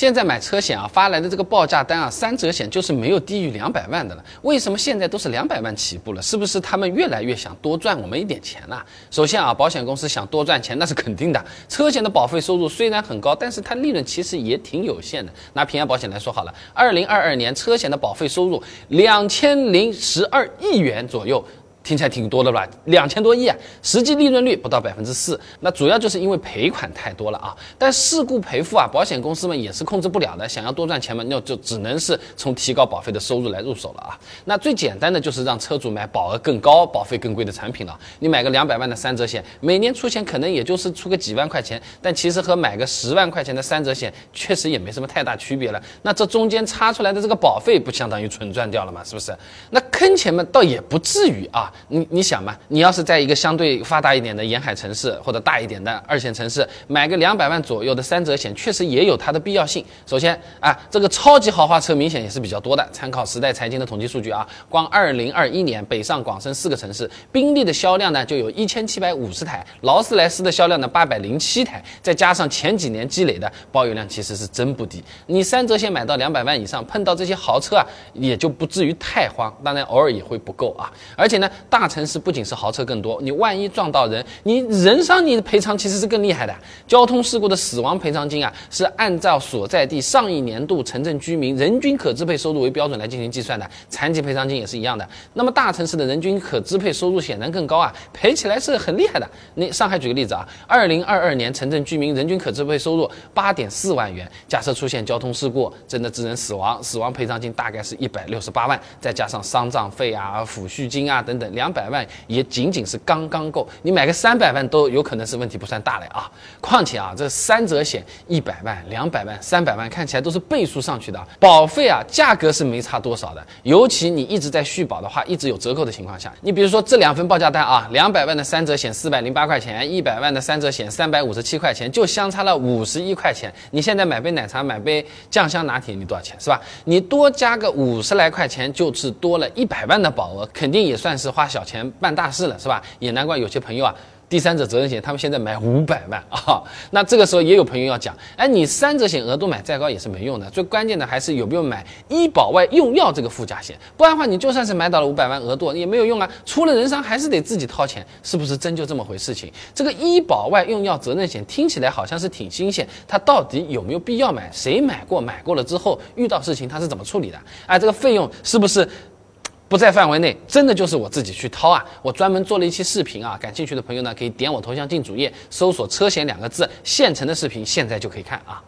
现在买车险啊发来的这个报价单啊，三者险就是没有低于两百万的了。为什么现在都是两百万起步了？是不是他们越来越想多赚我们一点钱了？首先啊，保险公司想多赚钱那是肯定的。车险的保费收入虽然很高，但是它利润其实也挺有限的。拿平安保险来说好了，二零二二年车险的保费收入两千零十二亿元左右。听起来挺多的吧？两千多亿啊，实际利润率不到百分之四，那主要就是因为赔款太多了啊。但事故赔付啊，保险公司们也是控制不了的。想要多赚钱嘛，那就只能是从提高保费的收入来入手了啊。那最简单的就是让车主买保额更高、保费更贵的产品了。你买个两百万的三者险，每年出钱可能也就是出个几万块钱，但其实和买个十万块钱的三者险确实也没什么太大区别了。那这中间差出来的这个保费不相当于纯赚掉了吗？是不是？那坑钱嘛，倒也不至于啊。你你想嘛，你要是在一个相对发达一点的沿海城市或者大一点的二线城市，买个两百万左右的三者险，确实也有它的必要性。首先啊，这个超级豪华车明显也是比较多的。参考时代财经的统计数据啊，光二零二一年北上广深四个城市，宾利的销量呢就有一千七百五十台，劳斯莱斯的销量呢八百零七台，再加上前几年积累的保有量，其实是真不低。你三者险买到两百万以上，碰到这些豪车啊，也就不至于太慌。当然偶尔也会不够啊，而且呢大城市不仅是豪车更多，你万一撞到人，你人伤你的赔偿其实是更厉害的。交通事故的死亡赔偿金啊，是按照所在地上一年度城镇居民人均可支配收入为标准来进行计算的。残疾赔偿金也是一样的。那么大城市的人均可支配收入显然更高啊，赔起来是很厉害的。你上海举个例子啊，二零二二年城镇居民人均可支配收入八点四万元，假设出现交通事故真的致人死亡，死亡赔偿金大概是一百六十八万，再加上丧葬费啊、抚恤金啊等等，两百万。也仅仅是刚刚够，你买个三百万都有可能是问题不算大的啊。况且啊，这三者险一百万、两百万、三百万看起来都是倍数上去的，保费啊价格是没差多少的。尤其你一直在续保的话，一直有折扣的情况下，你比如说这两份报价单啊，两百万的三者险四百零八块钱，一百万的三者险三百五十七块钱，就相差了五十一块钱。你现在买杯奶茶、买杯酱香拿铁，你多少钱是吧？你多加个五十来块钱，就是多了一百万的保额，肯定也算是花花小钱办。大事了是吧？也难怪有些朋友啊，第三者责任险他们现在买五百万啊。那这个时候也有朋友要讲，哎，你三者险额度买再高也是没用的，最关键的还是有没有买医保外用药这个附加险，不然的话你就算是买到了五百万额度也没有用啊，出了人伤还是得自己掏钱，是不是真就这么回事情？这个医保外用药责任险听起来好像是挺新鲜，它到底有没有必要买？谁买过？买过了之后遇到事情他是怎么处理的？哎，这个费用是不是？不在范围内，真的就是我自己去掏啊！我专门做了一期视频啊，感兴趣的朋友呢，可以点我头像进主页，搜索“车险”两个字，现成的视频现在就可以看啊。